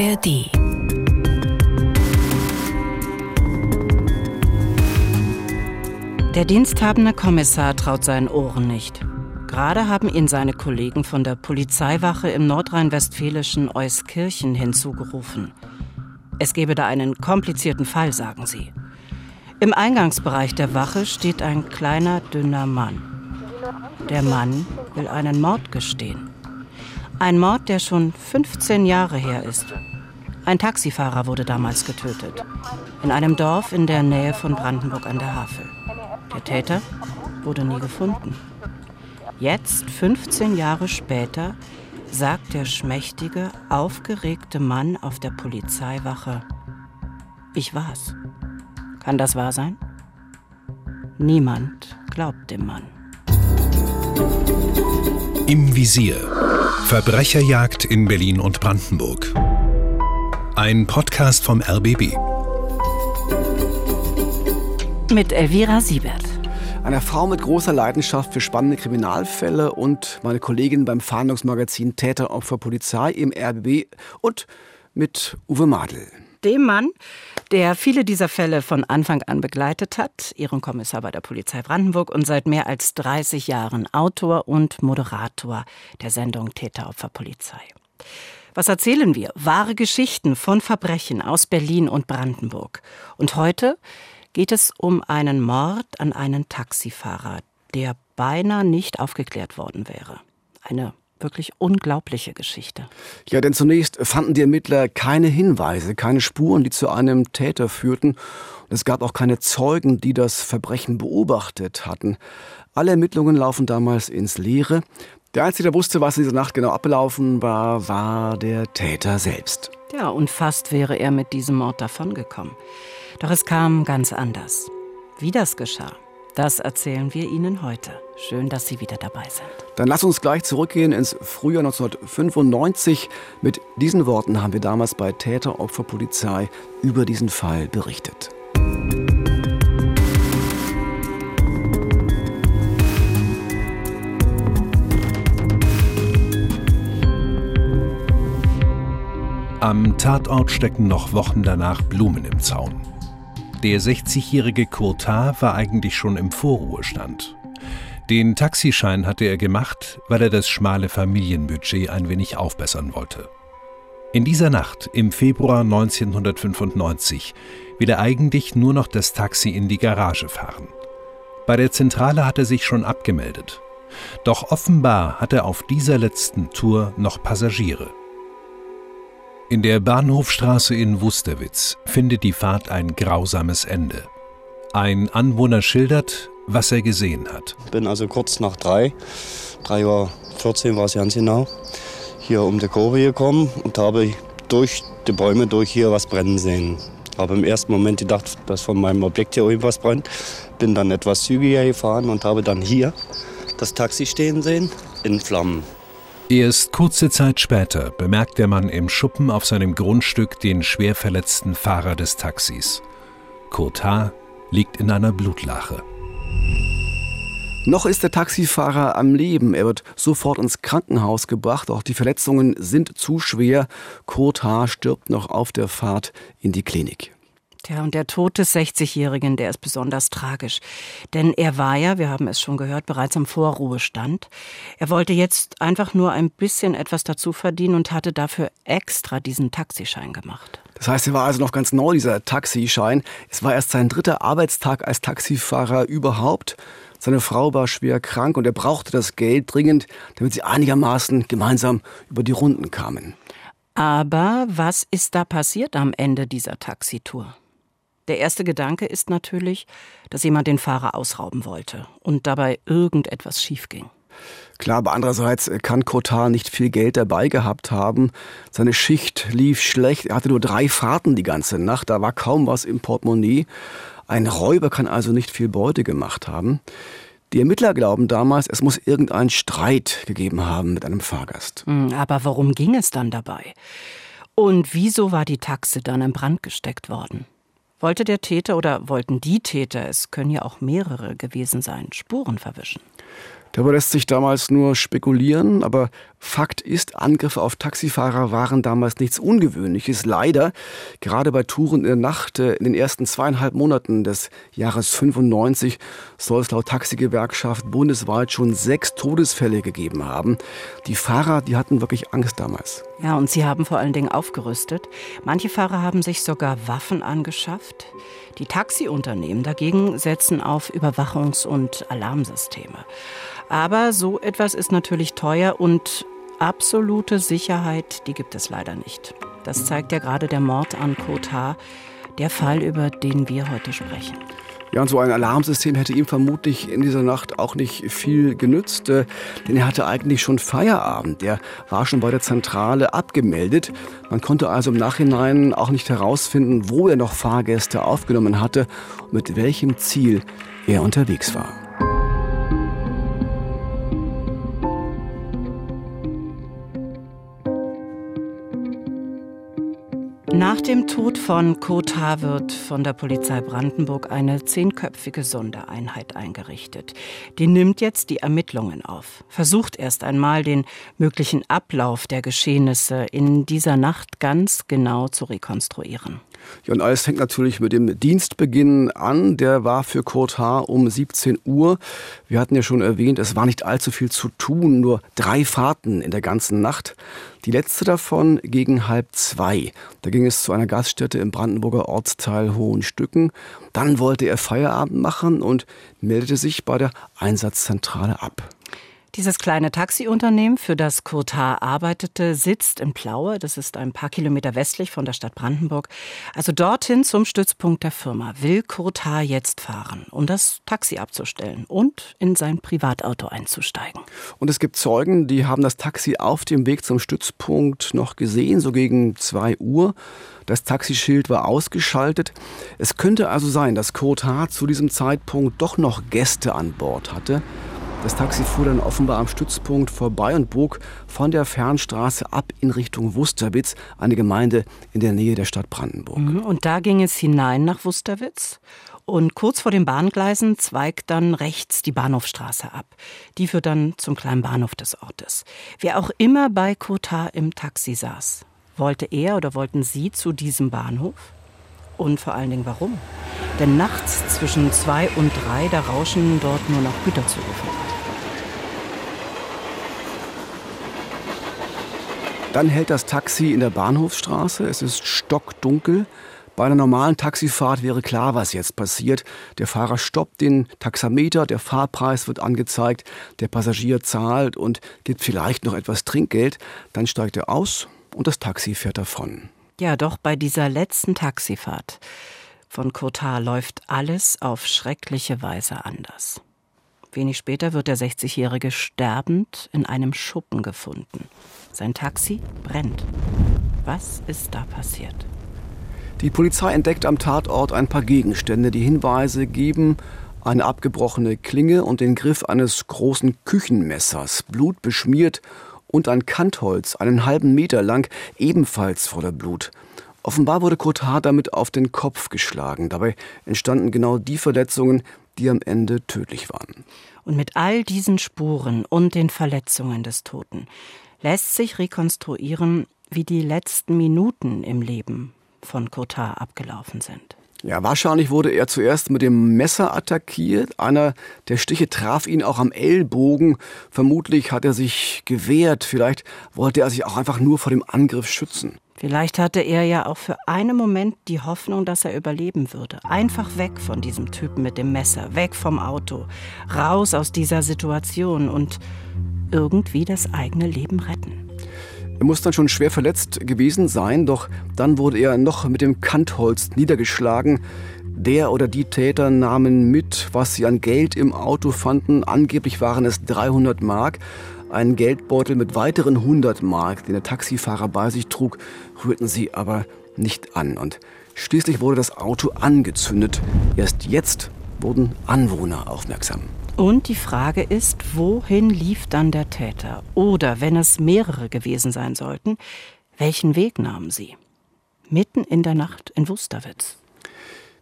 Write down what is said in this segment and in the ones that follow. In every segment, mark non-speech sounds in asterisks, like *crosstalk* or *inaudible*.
ARD. Der diensthabende Kommissar traut seinen Ohren nicht. Gerade haben ihn seine Kollegen von der Polizeiwache im nordrhein-westfälischen Euskirchen hinzugerufen. Es gebe da einen komplizierten Fall, sagen sie. Im Eingangsbereich der Wache steht ein kleiner, dünner Mann. Der Mann will einen Mord gestehen. Ein Mord, der schon 15 Jahre her ist. Ein Taxifahrer wurde damals getötet. In einem Dorf in der Nähe von Brandenburg an der Havel. Der Täter wurde nie gefunden. Jetzt, 15 Jahre später, sagt der schmächtige, aufgeregte Mann auf der Polizeiwache, ich war's. Kann das wahr sein? Niemand glaubt dem Mann. Im Visier. Verbrecherjagd in Berlin und Brandenburg. Ein Podcast vom RBB. Mit Elvira Siebert. Einer Frau mit großer Leidenschaft für spannende Kriminalfälle und meine Kollegin beim Fahndungsmagazin Täter, Opfer, Polizei im RBB und mit Uwe Madel. Dem Mann, der viele dieser Fälle von Anfang an begleitet hat, Ehrenkommissar bei der Polizei Brandenburg und seit mehr als 30 Jahren Autor und Moderator der Sendung Täter, Opfer, Polizei. Was erzählen wir? Wahre Geschichten von Verbrechen aus Berlin und Brandenburg. Und heute geht es um einen Mord an einen Taxifahrer, der beinahe nicht aufgeklärt worden wäre. Eine wirklich unglaubliche Geschichte. Ja, denn zunächst fanden die Ermittler keine Hinweise, keine Spuren, die zu einem Täter führten. Und es gab auch keine Zeugen, die das Verbrechen beobachtet hatten. Alle Ermittlungen laufen damals ins Leere. Der Einzige, der wusste, was in dieser Nacht genau abgelaufen war, war der Täter selbst. Ja, und fast wäre er mit diesem Mord davongekommen. Doch es kam ganz anders. Wie das geschah, das erzählen wir Ihnen heute. Schön, dass Sie wieder dabei sind. Dann lass uns gleich zurückgehen ins Frühjahr 1995. Mit diesen Worten haben wir damals bei Täter Opfer Polizei über diesen Fall berichtet. Am Tatort stecken noch Wochen danach Blumen im Zaun. Der 60-jährige Courtat war eigentlich schon im Vorruhestand. Den Taxischein hatte er gemacht, weil er das schmale Familienbudget ein wenig aufbessern wollte. In dieser Nacht, im Februar 1995, will er eigentlich nur noch das Taxi in die Garage fahren. Bei der Zentrale hat er sich schon abgemeldet. Doch offenbar hat er auf dieser letzten Tour noch Passagiere. In der Bahnhofstraße in Wusterwitz findet die Fahrt ein grausames Ende. Ein Anwohner schildert, was er gesehen hat. Ich bin also kurz nach drei, 3.14 Uhr war es ganz genau, hier um die Kurve gekommen und habe durch die Bäume durch hier was brennen sehen. Habe im ersten Moment gedacht, dass von meinem Objekt hier irgendwas brennt. Bin dann etwas zügiger gefahren und habe dann hier das Taxi stehen sehen in Flammen. Erst kurze Zeit später bemerkt der Mann im Schuppen auf seinem Grundstück den schwer verletzten Fahrer des Taxis. Kurt H. liegt in einer Blutlache. Noch ist der Taxifahrer am Leben. Er wird sofort ins Krankenhaus gebracht. Auch die Verletzungen sind zu schwer. Kurt H. stirbt noch auf der Fahrt in die Klinik. Tja, und der Tod des 60-Jährigen, der ist besonders tragisch. Denn er war ja, wir haben es schon gehört, bereits am Vorruhestand. Er wollte jetzt einfach nur ein bisschen etwas dazu verdienen und hatte dafür extra diesen Taxischein gemacht. Das heißt, er war also noch ganz neu, dieser Taxischein. Es war erst sein dritter Arbeitstag als Taxifahrer überhaupt. Seine Frau war schwer krank und er brauchte das Geld dringend, damit sie einigermaßen gemeinsam über die Runden kamen. Aber was ist da passiert am Ende dieser Taxitour? Der erste Gedanke ist natürlich, dass jemand den Fahrer ausrauben wollte und dabei irgendetwas schiefging. Klar, aber andererseits kann Kotar nicht viel Geld dabei gehabt haben. Seine Schicht lief schlecht. Er hatte nur drei Fahrten die ganze Nacht. Da war kaum was im Portemonnaie. Ein Räuber kann also nicht viel Beute gemacht haben. Die Ermittler glauben damals, es muss irgendeinen Streit gegeben haben mit einem Fahrgast. Hm, aber worum ging es dann dabei? Und wieso war die Taxe dann in Brand gesteckt worden? Wollte der Täter oder wollten die Täter, es können ja auch mehrere gewesen sein, Spuren verwischen? Darüber lässt sich damals nur spekulieren, aber Fakt ist, Angriffe auf Taxifahrer waren damals nichts Ungewöhnliches. Leider, gerade bei Touren in der Nacht äh, in den ersten zweieinhalb Monaten des Jahres 95 soll es laut Taxigewerkschaft bundesweit schon sechs Todesfälle gegeben haben. Die Fahrer, die hatten wirklich Angst damals. Ja, und sie haben vor allen Dingen aufgerüstet. Manche Fahrer haben sich sogar Waffen angeschafft. Die Taxiunternehmen dagegen setzen auf Überwachungs- und Alarmsysteme. Aber so etwas ist natürlich teuer und absolute Sicherheit, die gibt es leider nicht. Das zeigt ja gerade der Mord an Kotar, der Fall, über den wir heute sprechen. Ja, und so ein Alarmsystem hätte ihm vermutlich in dieser Nacht auch nicht viel genützt, äh, denn er hatte eigentlich schon Feierabend. Er war schon bei der Zentrale abgemeldet. Man konnte also im Nachhinein auch nicht herausfinden, wo er noch Fahrgäste aufgenommen hatte und mit welchem Ziel er unterwegs war. Nach dem Tod von Kotar wird von der Polizei Brandenburg eine zehnköpfige Sondereinheit eingerichtet. Die nimmt jetzt die Ermittlungen auf, versucht erst einmal den möglichen Ablauf der Geschehnisse in dieser Nacht ganz genau zu rekonstruieren. Ja, und alles fängt natürlich mit dem Dienstbeginn an. Der war für Kurt H. um 17 Uhr. Wir hatten ja schon erwähnt, es war nicht allzu viel zu tun, nur drei Fahrten in der ganzen Nacht. Die letzte davon gegen halb zwei. Da ging es zu einer Gaststätte im Brandenburger Ortsteil Hohenstücken. Dann wollte er Feierabend machen und meldete sich bei der Einsatzzentrale ab. Dieses kleine Taxiunternehmen, für das Kurt H. arbeitete, sitzt in Plaue. Das ist ein paar Kilometer westlich von der Stadt Brandenburg. Also dorthin zum Stützpunkt der Firma will Kurt H. jetzt fahren, um das Taxi abzustellen und in sein Privatauto einzusteigen. Und es gibt Zeugen, die haben das Taxi auf dem Weg zum Stützpunkt noch gesehen, so gegen zwei Uhr. Das Taxischild war ausgeschaltet. Es könnte also sein, dass Kurt H. zu diesem Zeitpunkt doch noch Gäste an Bord hatte. Das Taxi fuhr dann offenbar am Stützpunkt vorbei und bog von der Fernstraße ab in Richtung Wusterwitz, eine Gemeinde in der Nähe der Stadt Brandenburg. Mhm, und da ging es hinein nach Wusterwitz. Und kurz vor den Bahngleisen zweigt dann rechts die Bahnhofstraße ab. Die führt dann zum kleinen Bahnhof des Ortes. Wer auch immer bei Kotar im Taxi saß, wollte er oder wollten Sie zu diesem Bahnhof? Und vor allen Dingen warum? Denn nachts zwischen zwei und drei, da rauschen dort nur noch Güterzüge vorbei. Dann hält das Taxi in der Bahnhofsstraße. Es ist stockdunkel. Bei einer normalen Taxifahrt wäre klar, was jetzt passiert. Der Fahrer stoppt den Taxameter, der Fahrpreis wird angezeigt, der Passagier zahlt und gibt vielleicht noch etwas Trinkgeld. Dann steigt er aus und das Taxi fährt davon. Ja, doch bei dieser letzten Taxifahrt von Kotar läuft alles auf schreckliche Weise anders. Wenig später wird der 60-Jährige sterbend in einem Schuppen gefunden. Sein Taxi brennt. Was ist da passiert? Die Polizei entdeckt am Tatort ein paar Gegenstände, die Hinweise geben, eine abgebrochene Klinge und den Griff eines großen Küchenmessers, blutbeschmiert und ein Kantholz, einen halben Meter lang, ebenfalls voller Blut. Offenbar wurde Kurt H. damit auf den Kopf geschlagen. Dabei entstanden genau die Verletzungen, die am Ende tödlich waren. Und mit all diesen Spuren und den Verletzungen des Toten lässt sich rekonstruieren, wie die letzten Minuten im Leben von Cotard abgelaufen sind. Ja, wahrscheinlich wurde er zuerst mit dem Messer attackiert. Einer der Stiche traf ihn auch am Ellbogen. Vermutlich hat er sich gewehrt. Vielleicht wollte er sich auch einfach nur vor dem Angriff schützen. Vielleicht hatte er ja auch für einen Moment die Hoffnung, dass er überleben würde. Einfach weg von diesem Typen mit dem Messer, weg vom Auto, raus aus dieser Situation und irgendwie das eigene Leben retten. Er muss dann schon schwer verletzt gewesen sein, doch dann wurde er noch mit dem Kantholz niedergeschlagen. Der oder die Täter nahmen mit, was sie an Geld im Auto fanden. Angeblich waren es 300 Mark. Einen Geldbeutel mit weiteren 100 Mark, den der Taxifahrer bei sich trug, rührten sie aber nicht an. Und schließlich wurde das Auto angezündet. Erst jetzt wurden Anwohner aufmerksam. Und die Frage ist, wohin lief dann der Täter? Oder wenn es mehrere gewesen sein sollten, welchen Weg nahmen sie? Mitten in der Nacht in Wusterwitz.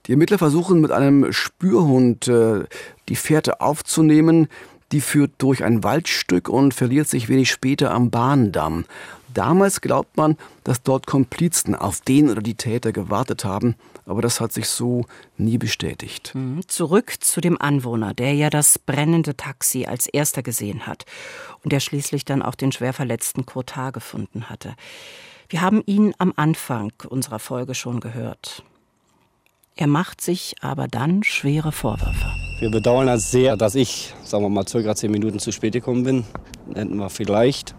Die Ermittler versuchen mit einem Spürhund äh, die Fährte aufzunehmen. Die führt durch ein Waldstück und verliert sich wenig später am Bahndamm. Damals glaubt man, dass dort Komplizen auf den oder die Täter gewartet haben, aber das hat sich so nie bestätigt. Mhm. Zurück zu dem Anwohner, der ja das brennende Taxi als erster gesehen hat und der schließlich dann auch den schwer verletzten Kotar gefunden hatte. Wir haben ihn am Anfang unserer Folge schon gehört. Er macht sich aber dann schwere Vorwürfe. Wir bedauern das sehr, dass ich, sagen wir mal, circa zehn Minuten zu spät gekommen bin. Hätten wir vielleicht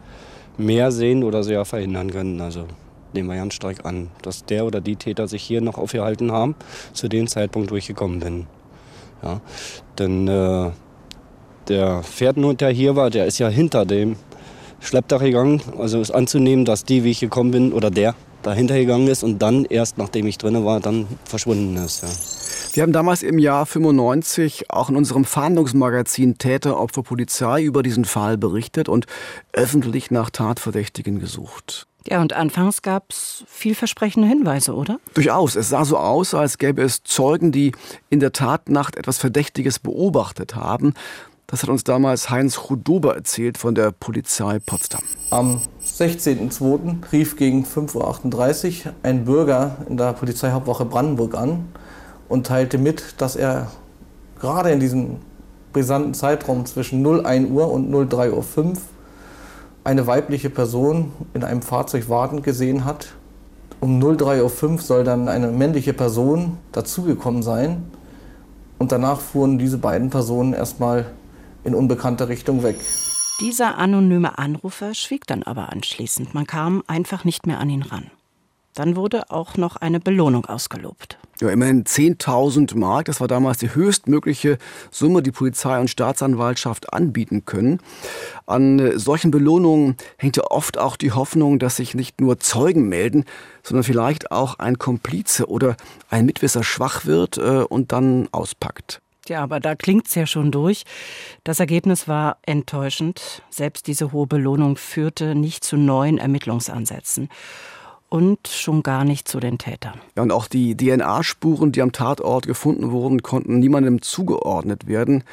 mehr sehen oder sehr verhindern können. Also nehmen wir ganz stark an, dass der oder die Täter sich hier noch aufgehalten haben, zu dem Zeitpunkt, wo ich gekommen bin. Ja, denn äh, der Pferdenhund, der hier war, der ist ja hinter dem Schleppdach gegangen. Also ist anzunehmen, dass die, wie ich gekommen bin, oder der dahinter gegangen ist und dann erst, nachdem ich drin war, dann verschwunden ist. Ja. Wir haben damals im Jahr 95 auch in unserem Fahndungsmagazin Täter, Opfer, Polizei über diesen Fall berichtet und öffentlich nach Tatverdächtigen gesucht. Ja, und anfangs gab es vielversprechende Hinweise, oder? Durchaus. Es sah so aus, als gäbe es Zeugen, die in der Tatnacht etwas Verdächtiges beobachtet haben. Das hat uns damals Heinz Chudober erzählt von der Polizei Potsdam. Am 16.02. rief gegen 5.38 Uhr ein Bürger in der Polizeihauptwache Brandenburg an und teilte mit, dass er gerade in diesem brisanten Zeitraum zwischen 01 Uhr und 03.05 Uhr eine weibliche Person in einem Fahrzeug wartend gesehen hat. Um 03.05 Uhr soll dann eine männliche Person dazugekommen sein. Und danach fuhren diese beiden Personen erstmal in unbekannte Richtung weg. Dieser anonyme Anrufer schwieg dann aber anschließend. Man kam einfach nicht mehr an ihn ran. Dann wurde auch noch eine Belohnung ausgelobt. Ja, immerhin 10.000 Mark. Das war damals die höchstmögliche Summe, die Polizei und Staatsanwaltschaft anbieten können. An äh, solchen Belohnungen hängt ja oft auch die Hoffnung, dass sich nicht nur Zeugen melden, sondern vielleicht auch ein Komplize oder ein Mitwisser schwach wird äh, und dann auspackt. Ja, aber da klingt's ja schon durch. Das Ergebnis war enttäuschend. Selbst diese hohe Belohnung führte nicht zu neuen Ermittlungsansätzen und schon gar nicht zu den Tätern. Ja, und auch die DNA-Spuren, die am Tatort gefunden wurden, konnten niemandem zugeordnet werden.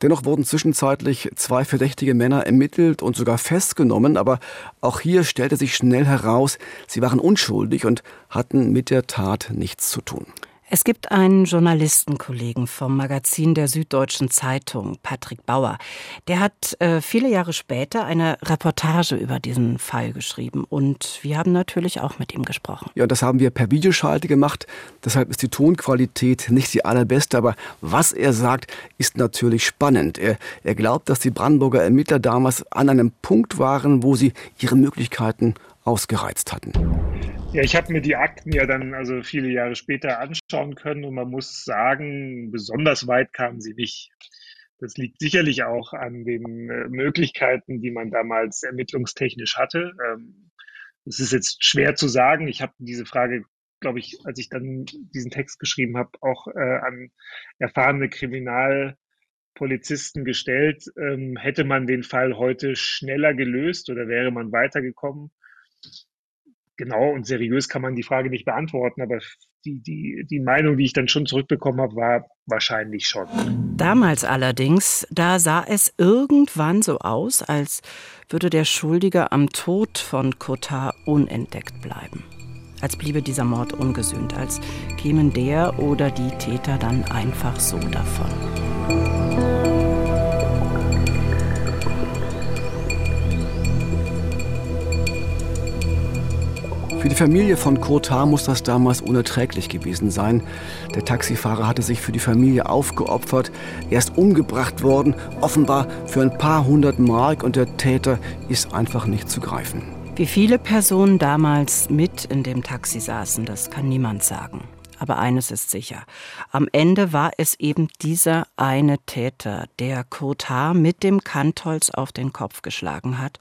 Dennoch wurden zwischenzeitlich zwei verdächtige Männer ermittelt und sogar festgenommen, aber auch hier stellte sich schnell heraus, sie waren unschuldig und hatten mit der Tat nichts zu tun. Es gibt einen Journalistenkollegen vom Magazin der Süddeutschen Zeitung, Patrick Bauer. Der hat äh, viele Jahre später eine Reportage über diesen Fall geschrieben und wir haben natürlich auch mit ihm gesprochen. Ja, das haben wir per Videoschalte gemacht. Deshalb ist die Tonqualität nicht die allerbeste, aber was er sagt, ist natürlich spannend. Er, er glaubt, dass die Brandenburger Ermittler damals an einem Punkt waren, wo sie ihre Möglichkeiten ausgereizt hatten. Ja, ich habe mir die Akten ja dann also viele Jahre später anschauen können und man muss sagen, besonders weit kamen sie nicht. Das liegt sicherlich auch an den äh, Möglichkeiten, die man damals ermittlungstechnisch hatte. Ähm, es ist jetzt schwer zu sagen. Ich habe diese Frage, glaube ich, als ich dann diesen Text geschrieben habe, auch äh, an erfahrene Kriminalpolizisten gestellt. Ähm, hätte man den Fall heute schneller gelöst oder wäre man weitergekommen? Genau und seriös kann man die Frage nicht beantworten, aber die, die, die Meinung, die ich dann schon zurückbekommen habe, war wahrscheinlich schon. Damals allerdings, da sah es irgendwann so aus, als würde der Schuldige am Tod von Kotar unentdeckt bleiben. Als bliebe dieser Mord ungesühnt, als kämen der oder die Täter dann einfach so davon. Für die Familie von Kurt H. muss das damals unerträglich gewesen sein. Der Taxifahrer hatte sich für die Familie aufgeopfert. Er ist umgebracht worden, offenbar für ein paar hundert Mark und der Täter ist einfach nicht zu greifen. Wie viele Personen damals mit in dem Taxi saßen, das kann niemand sagen. Aber eines ist sicher. Am Ende war es eben dieser eine Täter, der Kurt H. mit dem Kantholz auf den Kopf geschlagen hat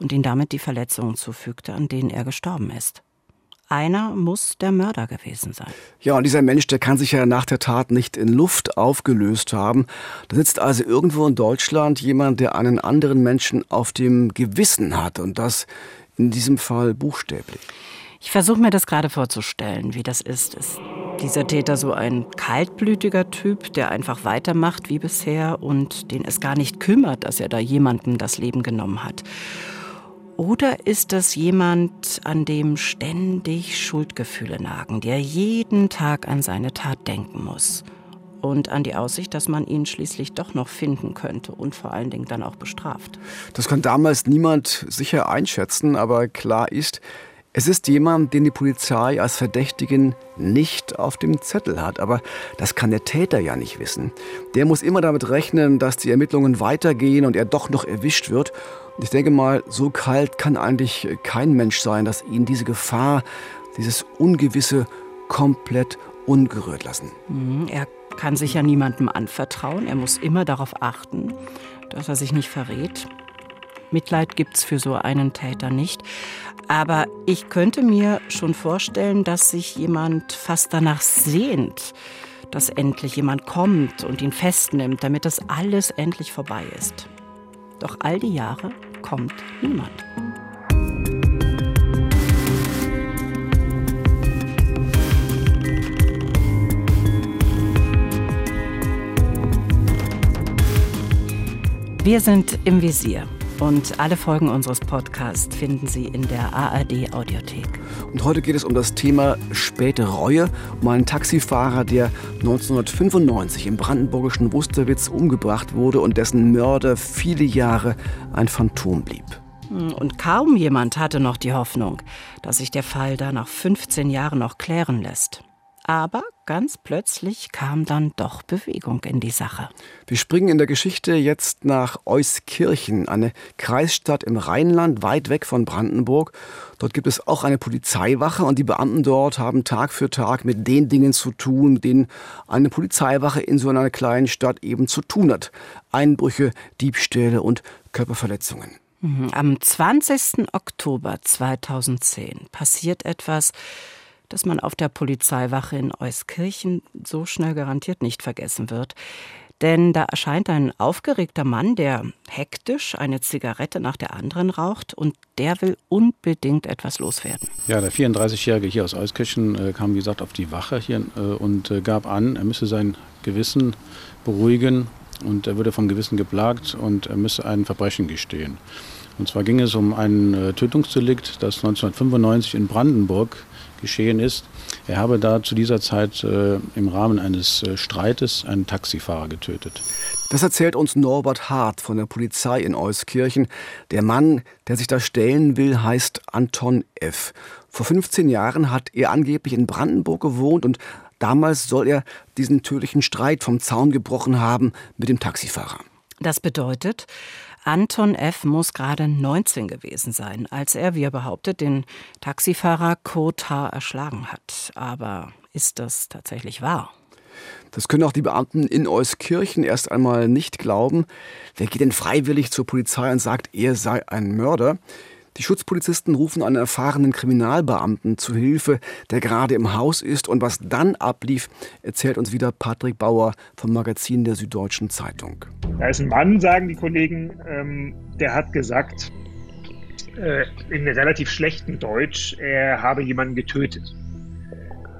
und ihn damit die Verletzungen zufügte, an denen er gestorben ist. Einer muss der Mörder gewesen sein. Ja, und dieser Mensch, der kann sich ja nach der Tat nicht in Luft aufgelöst haben. Da sitzt also irgendwo in Deutschland jemand, der einen anderen Menschen auf dem Gewissen hat und das in diesem Fall buchstäblich. Ich versuche mir das gerade vorzustellen, wie das ist. Es dieser Täter so ein kaltblütiger Typ, der einfach weitermacht wie bisher und den es gar nicht kümmert, dass er da jemanden das Leben genommen hat? Oder ist das jemand, an dem ständig Schuldgefühle nagen, der jeden Tag an seine Tat denken muss? Und an die Aussicht, dass man ihn schließlich doch noch finden könnte und vor allen Dingen dann auch bestraft. Das kann damals niemand sicher einschätzen, aber klar ist, es ist jemand, den die Polizei als Verdächtigen nicht auf dem Zettel hat. Aber das kann der Täter ja nicht wissen. Der muss immer damit rechnen, dass die Ermittlungen weitergehen und er doch noch erwischt wird. Ich denke mal, so kalt kann eigentlich kein Mensch sein, dass ihn diese Gefahr, dieses Ungewisse komplett ungerührt lassen. Mhm, er kann sich ja niemandem anvertrauen. Er muss immer darauf achten, dass er sich nicht verrät. Mitleid gibt's für so einen Täter nicht. Aber ich könnte mir schon vorstellen, dass sich jemand fast danach sehnt, dass endlich jemand kommt und ihn festnimmt, damit das alles endlich vorbei ist. Doch all die Jahre kommt niemand. Wir sind im Visier. Und alle Folgen unseres Podcasts finden Sie in der ARD Audiothek. Und heute geht es um das Thema späte Reue, um einen Taxifahrer, der 1995 im brandenburgischen Wusterwitz umgebracht wurde und dessen Mörder viele Jahre ein Phantom blieb. Und kaum jemand hatte noch die Hoffnung, dass sich der Fall da nach 15 Jahren noch klären lässt. Aber ganz plötzlich kam dann doch Bewegung in die Sache. Wir springen in der Geschichte jetzt nach Euskirchen, eine Kreisstadt im Rheinland, weit weg von Brandenburg. Dort gibt es auch eine Polizeiwache und die Beamten dort haben Tag für Tag mit den Dingen zu tun, mit denen eine Polizeiwache in so einer kleinen Stadt eben zu tun hat. Einbrüche, Diebstähle und Körperverletzungen. Mhm. Am 20. Oktober 2010 passiert etwas, das man auf der Polizeiwache in Euskirchen so schnell garantiert nicht vergessen wird. Denn da erscheint ein aufgeregter Mann, der hektisch eine Zigarette nach der anderen raucht und der will unbedingt etwas loswerden. Ja, der 34-Jährige hier aus Euskirchen äh, kam, wie gesagt, auf die Wache hier äh, und äh, gab an, er müsse sein Gewissen beruhigen und er würde vom Gewissen geplagt und er müsse ein Verbrechen gestehen. Und zwar ging es um ein äh, Tötungsdelikt, das 1995 in Brandenburg geschehen ist. Er habe da zu dieser Zeit äh, im Rahmen eines äh, Streites einen Taxifahrer getötet. Das erzählt uns Norbert Hart von der Polizei in Euskirchen. Der Mann, der sich da stellen will, heißt Anton F. Vor 15 Jahren hat er angeblich in Brandenburg gewohnt und damals soll er diesen tödlichen Streit vom Zaun gebrochen haben mit dem Taxifahrer. Das bedeutet, Anton F. muss gerade 19 gewesen sein, als er, wie er behauptet, den Taxifahrer Kota erschlagen hat. Aber ist das tatsächlich wahr? Das können auch die Beamten in Euskirchen erst einmal nicht glauben. Wer geht denn freiwillig zur Polizei und sagt, er sei ein Mörder? Die Schutzpolizisten rufen einen erfahrenen Kriminalbeamten zu Hilfe, der gerade im Haus ist. Und was dann ablief, erzählt uns wieder Patrick Bauer vom Magazin der Süddeutschen Zeitung. Da ist ein Mann, sagen die Kollegen, ähm, der hat gesagt, äh, in relativ schlechtem Deutsch, er habe jemanden getötet.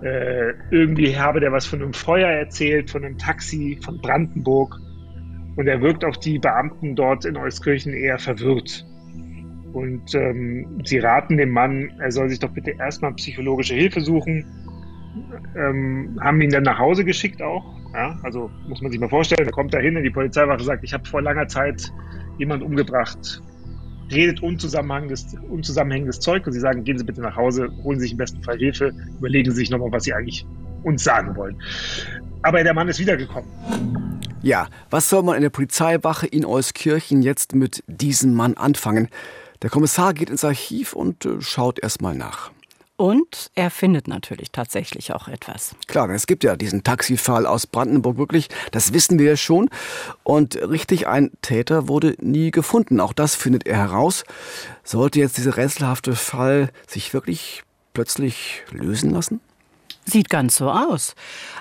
Äh, irgendwie habe der was von einem Feuer erzählt, von einem Taxi, von Brandenburg. Und er wirkt auf die Beamten dort in Euskirchen eher verwirrt. Und ähm, sie raten dem Mann, er soll sich doch bitte erstmal psychologische Hilfe suchen. Ähm, haben ihn dann nach Hause geschickt auch. Ja, also muss man sich mal vorstellen, er kommt da hin in die Polizeiwache, sagt, ich habe vor langer Zeit jemanden umgebracht, redet unzusammenhängendes, unzusammenhängendes Zeug und sie sagen, gehen Sie bitte nach Hause, holen Sie sich im besten Fall Hilfe, überlegen Sie sich nochmal, was Sie eigentlich uns sagen wollen. Aber der Mann ist wiedergekommen. Ja, was soll man in der Polizeiwache in Euskirchen jetzt mit diesem Mann anfangen? Der Kommissar geht ins Archiv und äh, schaut erstmal nach. Und er findet natürlich tatsächlich auch etwas. Klar, es gibt ja diesen Taxifall aus Brandenburg wirklich, das wissen wir ja schon. Und richtig, ein Täter wurde nie gefunden. Auch das findet er heraus. Sollte jetzt dieser rätselhafte Fall sich wirklich plötzlich lösen lassen? Sieht ganz so aus.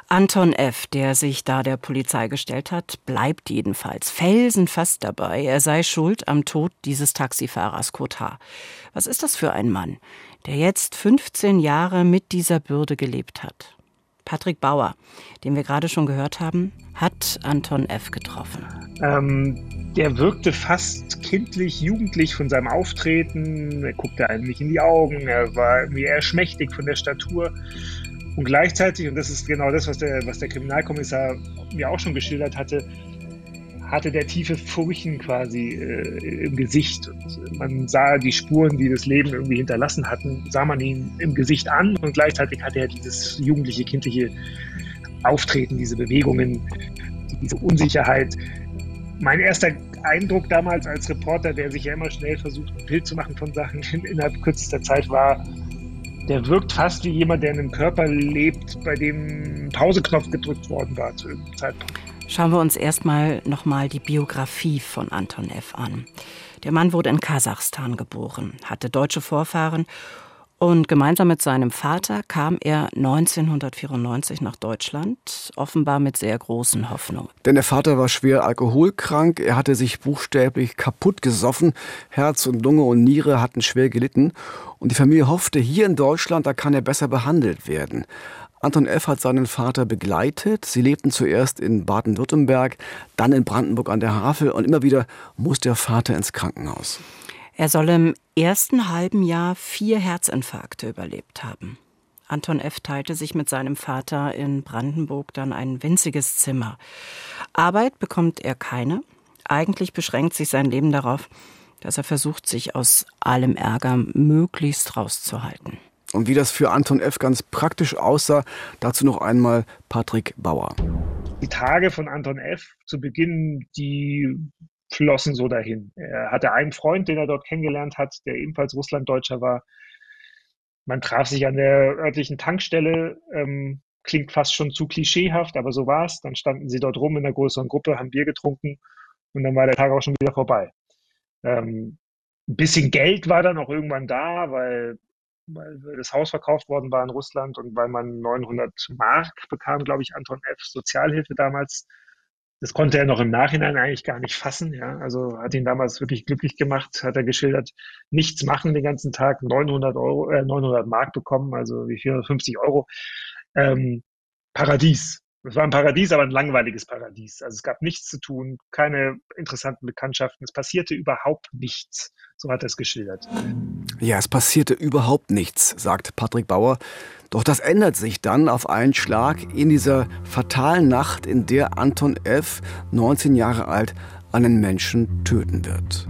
Anton F., der sich da der Polizei gestellt hat, bleibt jedenfalls felsenfast dabei, er sei schuld am Tod dieses Taxifahrers Kotar. Was ist das für ein Mann, der jetzt 15 Jahre mit dieser Bürde gelebt hat? Patrick Bauer, den wir gerade schon gehört haben, hat Anton F. getroffen. Ähm, der wirkte fast kindlich, jugendlich von seinem Auftreten. Er guckte einem nicht in die Augen. Er war irgendwie eher schmächtig von der Statur. Und gleichzeitig, und das ist genau das, was der, was der Kriminalkommissar mir auch schon geschildert hatte, hatte der tiefe Furchen quasi äh, im Gesicht. Und man sah die Spuren, die das Leben irgendwie hinterlassen hatten, sah man ihn im Gesicht an und gleichzeitig hatte er dieses jugendliche, kindliche Auftreten, diese Bewegungen, diese Unsicherheit. Mein erster Eindruck damals als Reporter, der sich ja immer schnell versucht, ein Bild zu machen von Sachen *laughs* innerhalb kürzester Zeit war, der wirkt fast wie jemand, der in einem Körper lebt, bei dem Pauseknopf gedrückt worden war zu irgendeinem Zeitpunkt. Schauen wir uns erstmal nochmal die Biografie von Anton F. an. Der Mann wurde in Kasachstan geboren, hatte deutsche Vorfahren und gemeinsam mit seinem Vater kam er 1994 nach Deutschland, offenbar mit sehr großen Hoffnungen. Denn der Vater war schwer alkoholkrank, er hatte sich buchstäblich kaputt gesoffen, Herz und Lunge und Niere hatten schwer gelitten und die Familie hoffte, hier in Deutschland, da kann er besser behandelt werden. Anton F. hat seinen Vater begleitet. Sie lebten zuerst in Baden-Württemberg, dann in Brandenburg an der Havel und immer wieder muss der Vater ins Krankenhaus. Er soll im ersten halben Jahr vier Herzinfarkte überlebt haben. Anton F. teilte sich mit seinem Vater in Brandenburg dann ein winziges Zimmer. Arbeit bekommt er keine. Eigentlich beschränkt sich sein Leben darauf, dass er versucht, sich aus allem Ärger möglichst rauszuhalten. Und wie das für Anton F. ganz praktisch aussah, dazu noch einmal Patrick Bauer. Die Tage von Anton F. zu Beginn, die flossen so dahin. Er hatte einen Freund, den er dort kennengelernt hat, der ebenfalls Russlanddeutscher war. Man traf sich an der örtlichen Tankstelle, ähm, klingt fast schon zu klischeehaft, aber so war es. Dann standen sie dort rum in einer größeren Gruppe, haben Bier getrunken und dann war der Tag auch schon wieder vorbei. Ähm, ein bisschen Geld war dann auch irgendwann da, weil weil das Haus verkauft worden war in Russland und weil man 900 Mark bekam, glaube ich, Anton F. Sozialhilfe damals. Das konnte er noch im Nachhinein eigentlich gar nicht fassen. Ja, also hat ihn damals wirklich glücklich gemacht, hat er geschildert, nichts machen den ganzen Tag, 900 Euro, äh, 900 Mark bekommen, also wie 450 Euro. Ähm, Paradies. Es war ein Paradies, aber ein langweiliges Paradies. Also es gab nichts zu tun, keine interessanten Bekanntschaften. Es passierte überhaupt nichts. So hat er es geschildert. Ja, es passierte überhaupt nichts, sagt Patrick Bauer. Doch das ändert sich dann auf einen Schlag in dieser fatalen Nacht, in der Anton F., 19 Jahre alt, einen Menschen töten wird.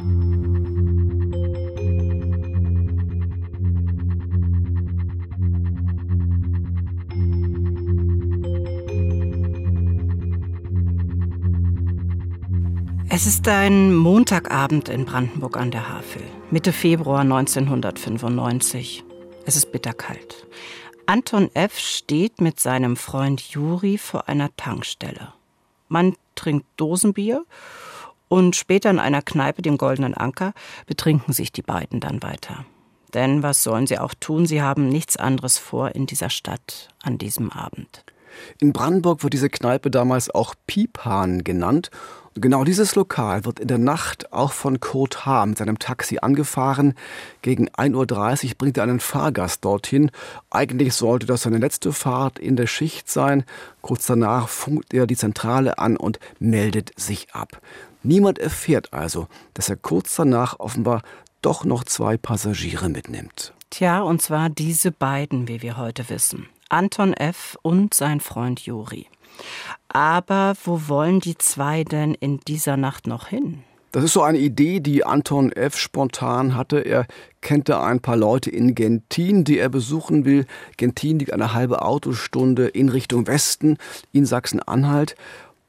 Es ist ein Montagabend in Brandenburg an der Havel, Mitte Februar 1995. Es ist bitterkalt. Anton F. steht mit seinem Freund Juri vor einer Tankstelle. Man trinkt Dosenbier und später in einer Kneipe, dem Goldenen Anker, betrinken sich die beiden dann weiter. Denn was sollen sie auch tun? Sie haben nichts anderes vor in dieser Stadt an diesem Abend. In Brandenburg wird diese Kneipe damals auch Piephahn genannt Genau dieses Lokal wird in der Nacht auch von Kurt H. mit seinem Taxi angefahren. Gegen 1.30 Uhr bringt er einen Fahrgast dorthin. Eigentlich sollte das seine letzte Fahrt in der Schicht sein. Kurz danach funkt er die Zentrale an und meldet sich ab. Niemand erfährt also, dass er kurz danach offenbar doch noch zwei Passagiere mitnimmt. Tja, und zwar diese beiden, wie wir heute wissen. Anton F. und sein Freund Juri. Aber wo wollen die zwei denn in dieser Nacht noch hin? Das ist so eine Idee, die Anton F. spontan hatte. Er kannte ein paar Leute in Gentin, die er besuchen will. Gentin liegt eine halbe Autostunde in Richtung Westen, in Sachsen-Anhalt.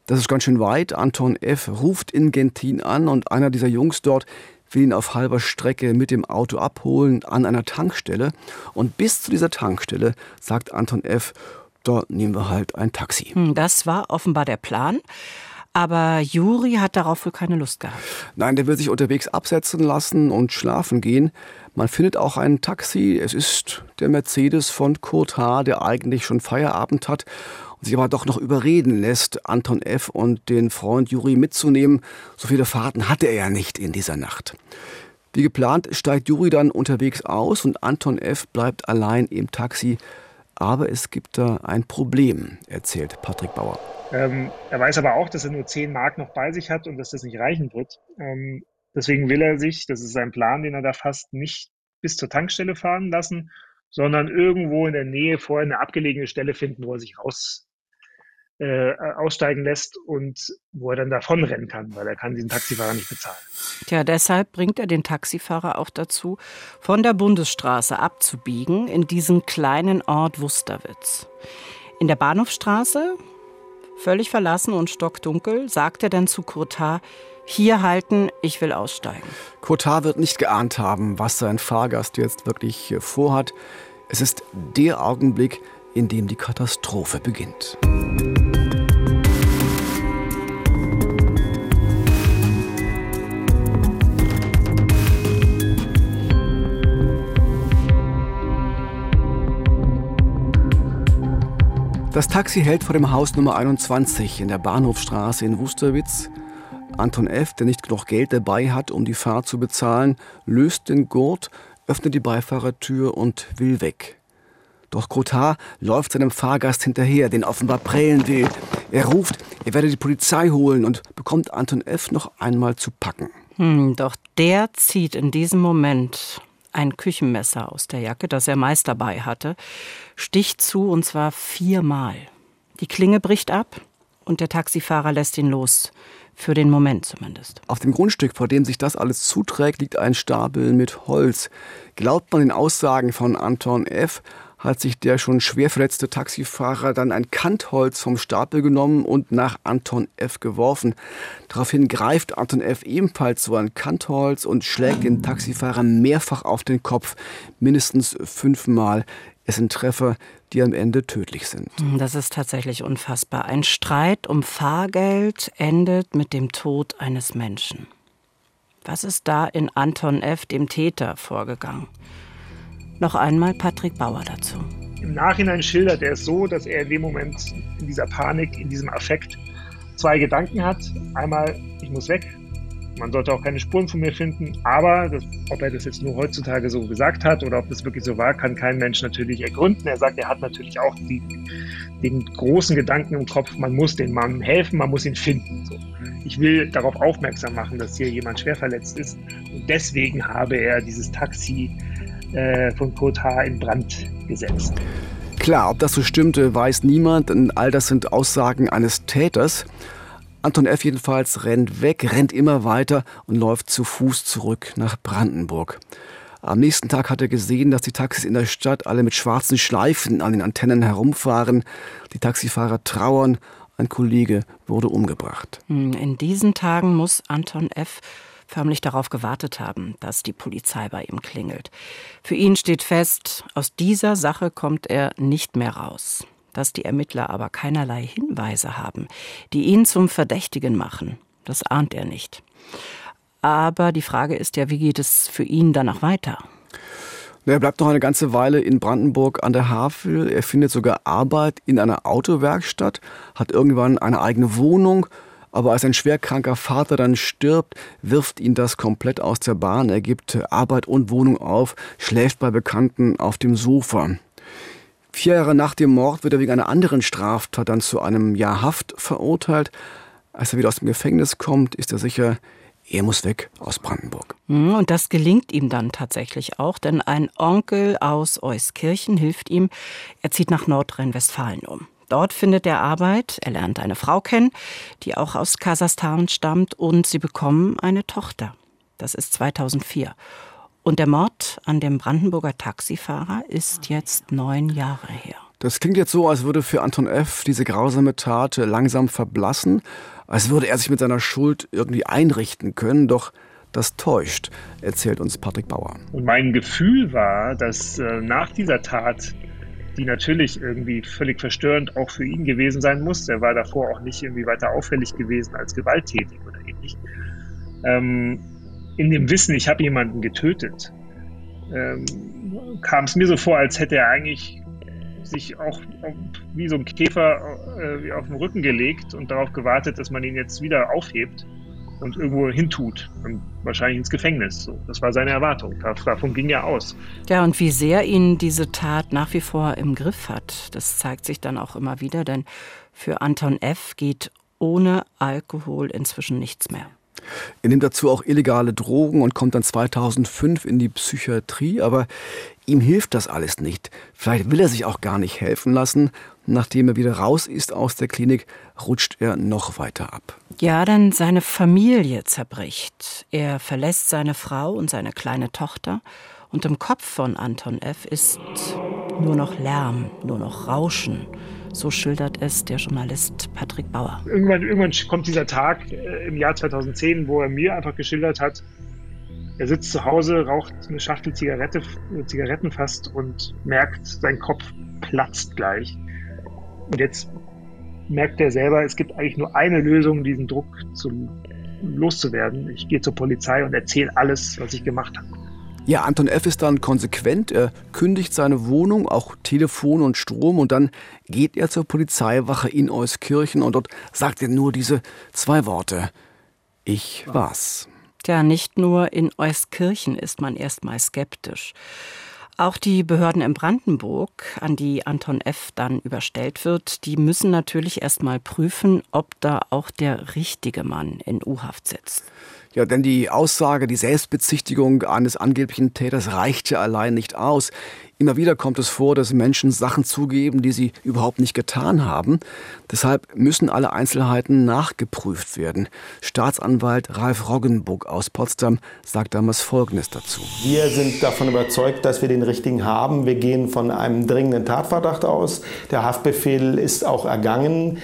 Das ist ganz schön weit. Anton F. ruft in Gentin an und einer dieser Jungs dort will ihn auf halber Strecke mit dem Auto abholen an einer Tankstelle. Und bis zu dieser Tankstelle sagt Anton F., da nehmen wir halt ein Taxi. Hm, das war offenbar der Plan. Aber Juri hat darauf wohl keine Lust gehabt. Nein, der will sich unterwegs absetzen lassen und schlafen gehen. Man findet auch ein Taxi. Es ist der Mercedes von Kurt H., der eigentlich schon Feierabend hat und sich aber doch noch überreden lässt, Anton F. und den Freund Juri mitzunehmen. So viele Fahrten hatte er ja nicht in dieser Nacht. Wie geplant steigt Juri dann unterwegs aus und Anton F. bleibt allein im Taxi Aber es gibt da ein Problem, erzählt Patrick Bauer. Ähm, er weiß aber auch, dass er nur 10 Mark noch bei sich hat und dass das nicht reichen wird. Ähm, deswegen will er sich, das ist sein Plan, den er da fasst, nicht bis zur Tankstelle fahren lassen, sondern irgendwo in der Nähe vorher eine abgelegene Stelle finden, wo er sich raus äh, aussteigen lässt und wo er dann davonrennen kann, weil er kann diesen Taxifahrer nicht bezahlen. Tja, deshalb bringt er den Taxifahrer auch dazu, von der Bundesstraße abzubiegen in diesen kleinen Ort Wusterwitz. In der Bahnhofstraße, völlig verlassen und stockdunkel, sagt er dann zu Kurtar, hier halten, ich will aussteigen. Kurtar wird nicht geahnt haben, was sein Fahrgast jetzt wirklich vorhat. Es ist der Augenblick, in dem die Katastrophe beginnt. Das Taxi hält vor dem Haus Nummer 21 in der Bahnhofstraße in Wusterwitz. Anton F., der nicht genug Geld dabei hat, um die Fahrt zu bezahlen, löst den Gurt, öffnet die Beifahrertür und will weg. Doch Cotard läuft seinem Fahrgast hinterher, den offenbar prellen will. Er ruft, er werde die Polizei holen und bekommt Anton F. noch einmal zu packen. Hm, doch der zieht in diesem Moment ein Küchenmesser aus der Jacke, das er meist dabei hatte, sticht zu und zwar viermal. Die Klinge bricht ab und der Taxifahrer lässt ihn los. Für den Moment zumindest. Auf dem Grundstück, vor dem sich das alles zuträgt, liegt ein Stapel mit Holz. Glaubt man den Aussagen von Anton F., hat sich der schon schwer verletzte Taxifahrer dann ein Kantholz vom Stapel genommen und nach Anton F. geworfen. Daraufhin greift Anton F. ebenfalls so ein Kantholz und schlägt den Taxifahrer mehrfach auf den Kopf, mindestens fünfmal. Es sind Treffer, die am Ende tödlich sind. Das ist tatsächlich unfassbar. Ein Streit um Fahrgeld endet mit dem Tod eines Menschen. Was ist da in Anton F., dem Täter, vorgegangen? Noch einmal Patrick Bauer dazu. Im Nachhinein schildert er es so, dass er in dem Moment, in dieser Panik, in diesem Affekt, zwei Gedanken hat. Einmal, ich muss weg. Man sollte auch keine Spuren von mir finden. Aber das, ob er das jetzt nur heutzutage so gesagt hat oder ob das wirklich so war, kann kein Mensch natürlich ergründen. Er sagt, er hat natürlich auch die, den großen Gedanken im Kopf, man muss dem Mann helfen, man muss ihn finden. So. Ich will darauf aufmerksam machen, dass hier jemand schwer verletzt ist. Und deswegen habe er dieses Taxi äh, von Kurt H. in Brand gesetzt. Klar, ob das so stimmte, weiß niemand, denn all das sind Aussagen eines Täters. Anton F. jedenfalls rennt weg, rennt immer weiter und läuft zu Fuß zurück nach Brandenburg. Am nächsten Tag hat er gesehen, dass die Taxis in der Stadt alle mit schwarzen Schleifen an den Antennen herumfahren. Die Taxifahrer trauern, ein Kollege wurde umgebracht. Hm, in diesen Tagen muss Anton F förmlich darauf gewartet haben, dass die Polizei bei ihm klingelt. Für ihn steht fest, aus dieser Sache kommt er nicht mehr raus. Dass die Ermittler aber keinerlei Hinweise haben, die ihn zum Verdächtigen machen, das ahnt er nicht. Aber die Frage ist ja, wie geht es für ihn danach weiter? Er bleibt noch eine ganze Weile in Brandenburg an der Havel. Er findet sogar Arbeit in einer Autowerkstatt, hat irgendwann eine eigene Wohnung aber als ein schwerkranker Vater dann stirbt, wirft ihn das komplett aus der Bahn. Er gibt Arbeit und Wohnung auf, schläft bei Bekannten auf dem Sofa. Vier Jahre nach dem Mord wird er wegen einer anderen Straftat dann zu einem Jahr Haft verurteilt. Als er wieder aus dem Gefängnis kommt, ist er sicher, er muss weg aus Brandenburg. Hm, und das gelingt ihm dann tatsächlich auch, denn ein Onkel aus Euskirchen hilft ihm. Er zieht nach Nordrhein-Westfalen um. Dort findet er Arbeit, er lernt eine Frau kennen, die auch aus Kasachstan stammt und sie bekommen eine Tochter. Das ist 2004. Und der Mord an dem Brandenburger Taxifahrer ist jetzt neun Jahre her. Das klingt jetzt so, als würde für Anton F. diese grausame Tat langsam verblassen, als würde er sich mit seiner Schuld irgendwie einrichten können, doch das täuscht, erzählt uns Patrick Bauer. Und mein Gefühl war, dass äh, nach dieser Tat die natürlich irgendwie völlig verstörend auch für ihn gewesen sein muss. Er war davor auch nicht irgendwie weiter auffällig gewesen als gewalttätig oder ähnlich. Ähm, in dem Wissen, ich habe jemanden getötet, ähm, kam es mir so vor, als hätte er eigentlich sich auch wie so ein Käfer äh, auf den Rücken gelegt und darauf gewartet, dass man ihn jetzt wieder aufhebt. Und irgendwo hintut und wahrscheinlich ins Gefängnis. So, das war seine Erwartung. Davon ging er aus. Ja, und wie sehr ihn diese Tat nach wie vor im Griff hat, das zeigt sich dann auch immer wieder, denn für Anton F. geht ohne Alkohol inzwischen nichts mehr. Er nimmt dazu auch illegale Drogen und kommt dann 2005 in die Psychiatrie, aber ihm hilft das alles nicht. Vielleicht will er sich auch gar nicht helfen lassen. Nachdem er wieder raus ist aus der Klinik, rutscht er noch weiter ab. Ja, denn seine Familie zerbricht. Er verlässt seine Frau und seine kleine Tochter. Und im Kopf von Anton F. ist nur noch Lärm, nur noch Rauschen. So schildert es der Journalist Patrick Bauer. Irgendwann, irgendwann kommt dieser Tag äh, im Jahr 2010, wo er mir einfach geschildert hat, er sitzt zu Hause, raucht eine Schachtel Zigarette, Zigaretten fast und merkt, sein Kopf platzt gleich. Und jetzt merkt er selber, es gibt eigentlich nur eine Lösung, diesen Druck zu, loszuwerden. Ich gehe zur Polizei und erzähle alles, was ich gemacht habe. Ja, Anton F. ist dann konsequent. Er kündigt seine Wohnung, auch Telefon und Strom und dann geht er zur Polizeiwache in Euskirchen und dort sagt er nur diese zwei Worte. Ich war's. Tja, nicht nur in Euskirchen ist man erstmal skeptisch. Auch die Behörden in Brandenburg, an die Anton F. dann überstellt wird, die müssen natürlich erstmal prüfen, ob da auch der richtige Mann in U-Haft sitzt. Ja, denn die Aussage, die Selbstbezichtigung eines angeblichen Täters reicht ja allein nicht aus. Immer wieder kommt es vor, dass Menschen Sachen zugeben, die sie überhaupt nicht getan haben. Deshalb müssen alle Einzelheiten nachgeprüft werden. Staatsanwalt Ralf Roggenburg aus Potsdam sagt damals Folgendes dazu. Wir sind davon überzeugt, dass wir den richtigen haben. Wir gehen von einem dringenden Tatverdacht aus. Der Haftbefehl ist auch ergangen.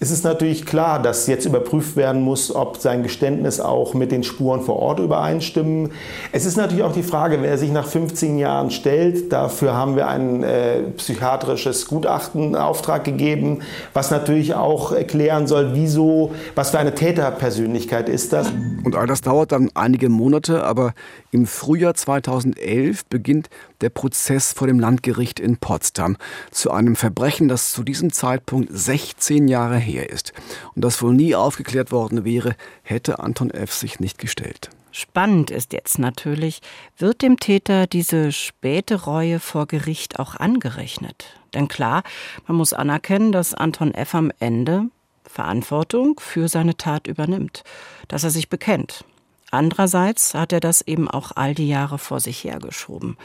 Es ist natürlich klar, dass jetzt überprüft werden muss, ob sein Geständnis auch mit den Spuren vor Ort übereinstimmen. Es ist natürlich auch die Frage, wer sich nach 15 Jahren stellt. Dafür haben wir ein äh, psychiatrisches Gutachten Auftrag gegeben, was natürlich auch erklären soll, wieso, was für eine Täterpersönlichkeit ist das. Und all das dauert dann einige Monate, aber im Frühjahr 2011 beginnt der Prozess vor dem Landgericht in Potsdam zu einem Verbrechen, das zu diesem Zeitpunkt 16 Jahre her ist und das wohl nie aufgeklärt worden wäre, hätte Anton F. sich nicht gestellt. Spannend ist jetzt natürlich, wird dem Täter diese späte Reue vor Gericht auch angerechnet? Denn klar, man muss anerkennen, dass Anton F. am Ende Verantwortung für seine Tat übernimmt, dass er sich bekennt. Andererseits hat er das eben auch all die Jahre vor sich hergeschoben.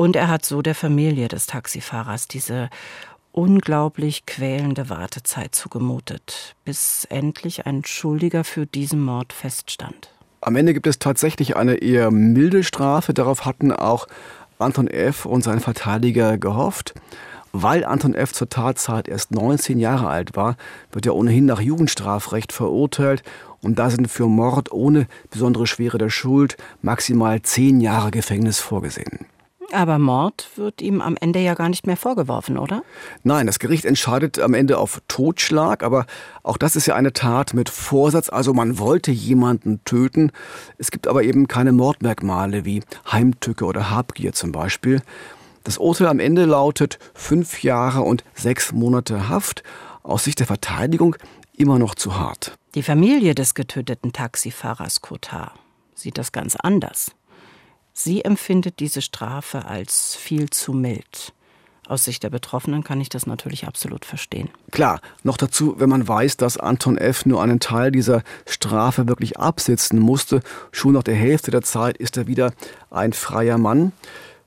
Und er hat so der Familie des Taxifahrers diese unglaublich quälende Wartezeit zugemutet, bis endlich ein Schuldiger für diesen Mord feststand. Am Ende gibt es tatsächlich eine eher milde Strafe. Darauf hatten auch Anton F. und sein Verteidiger gehofft. Weil Anton F. zur Tatzeit erst 19 Jahre alt war, wird er ohnehin nach Jugendstrafrecht verurteilt und da sind für Mord ohne besondere Schwere der Schuld maximal zehn Jahre Gefängnis vorgesehen. Aber Mord wird ihm am Ende ja gar nicht mehr vorgeworfen, oder? Nein, das Gericht entscheidet am Ende auf Totschlag, aber auch das ist ja eine Tat mit Vorsatz, also man wollte jemanden töten. Es gibt aber eben keine Mordmerkmale wie Heimtücke oder Habgier zum Beispiel. Das Urteil am Ende lautet fünf Jahre und sechs Monate Haft. Aus Sicht der Verteidigung immer noch zu hart. Die Familie des getöteten Taxifahrers Kotar sieht das ganz anders. Sie empfindet diese Strafe als viel zu mild. Aus Sicht der Betroffenen kann ich das natürlich absolut verstehen. Klar, noch dazu, wenn man weiß, dass Anton F. nur einen Teil dieser Strafe wirklich absitzen musste. Schon nach der Hälfte der Zeit ist er wieder ein freier Mann.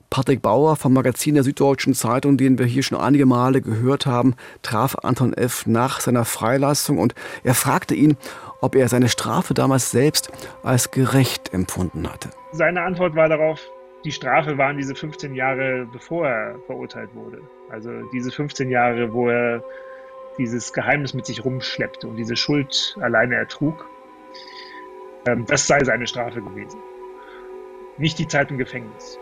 Patrick Bauer vom Magazin der Süddeutschen Zeitung, den wir hier schon einige Male gehört haben, traf Anton F. nach seiner Freilassung und er fragte ihn, ob er seine Strafe damals selbst als gerecht empfunden hatte. Seine Antwort war darauf, die Strafe waren diese 15 Jahre, bevor er verurteilt wurde. Also diese 15 Jahre, wo er dieses Geheimnis mit sich rumschleppte und diese Schuld alleine ertrug. Ähm, das sei seine Strafe gewesen. Nicht die Zeit im Gefängnis.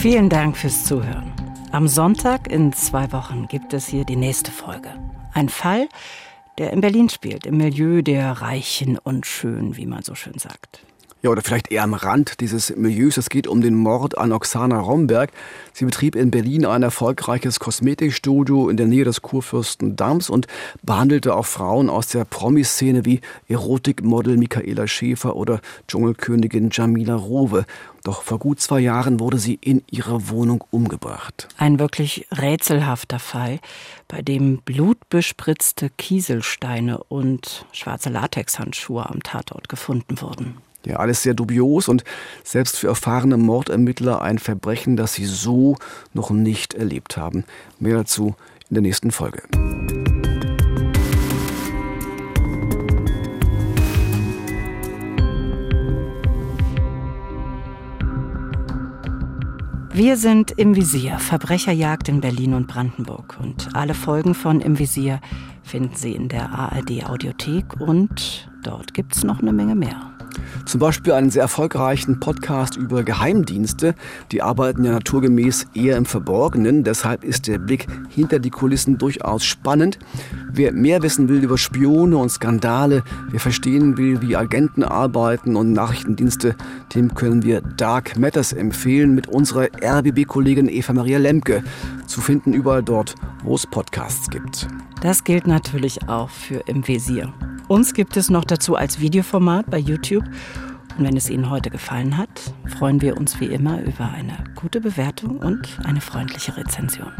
Vielen Dank fürs Zuhören. Am Sonntag in zwei Wochen gibt es hier die nächste Folge. Ein Fall, der in Berlin spielt, im Milieu der Reichen und Schönen, wie man so schön sagt. Ja, oder vielleicht eher am Rand dieses Milieus. Es geht um den Mord an Oksana Romberg. Sie betrieb in Berlin ein erfolgreiches Kosmetikstudio in der Nähe des Kurfürstendamms und behandelte auch Frauen aus der Promiszene wie Erotikmodel Michaela Schäfer oder Dschungelkönigin Jamila Rowe. Doch vor gut zwei Jahren wurde sie in ihrer Wohnung umgebracht. Ein wirklich rätselhafter Fall, bei dem blutbespritzte Kieselsteine und schwarze Latexhandschuhe am Tatort gefunden wurden. Ja, alles sehr dubios und selbst für erfahrene Mordermittler ein Verbrechen, das sie so noch nicht erlebt haben. Mehr dazu in der nächsten Folge. Wir sind im Visier, Verbrecherjagd in Berlin und Brandenburg. Und alle Folgen von Im Visier finden Sie in der ARD Audiothek und dort gibt es noch eine Menge mehr. Zum Beispiel einen sehr erfolgreichen Podcast über Geheimdienste. Die arbeiten ja naturgemäß eher im Verborgenen. Deshalb ist der Blick hinter die Kulissen durchaus spannend. Wer mehr wissen will über Spione und Skandale, wer verstehen will, wie Agenten arbeiten und Nachrichtendienste, dem können wir Dark Matters empfehlen mit unserer RBB-Kollegin Eva Maria Lemke. Zu finden überall dort, wo es Podcasts gibt. Das gilt natürlich auch für Im Visier. Uns gibt es noch dazu als Videoformat bei YouTube. Und wenn es Ihnen heute gefallen hat, freuen wir uns wie immer über eine gute Bewertung und eine freundliche Rezension.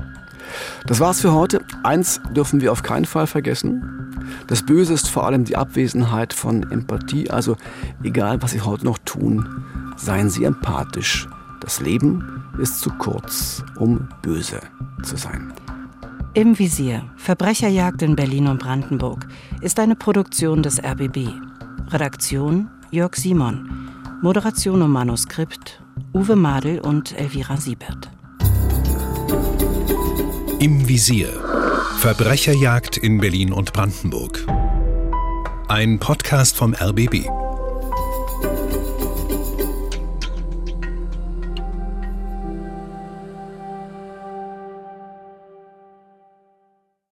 Das war's für heute. Eins dürfen wir auf keinen Fall vergessen. Das Böse ist vor allem die Abwesenheit von Empathie. Also egal, was Sie heute noch tun, seien Sie empathisch. Das Leben ist zu kurz, um böse zu sein. Im Visier Verbrecherjagd in Berlin und Brandenburg ist eine Produktion des RBB. Redaktion Jörg Simon. Moderation und Manuskript Uwe Madel und Elvira Siebert. Im Visier Verbrecherjagd in Berlin und Brandenburg. Ein Podcast vom RBB.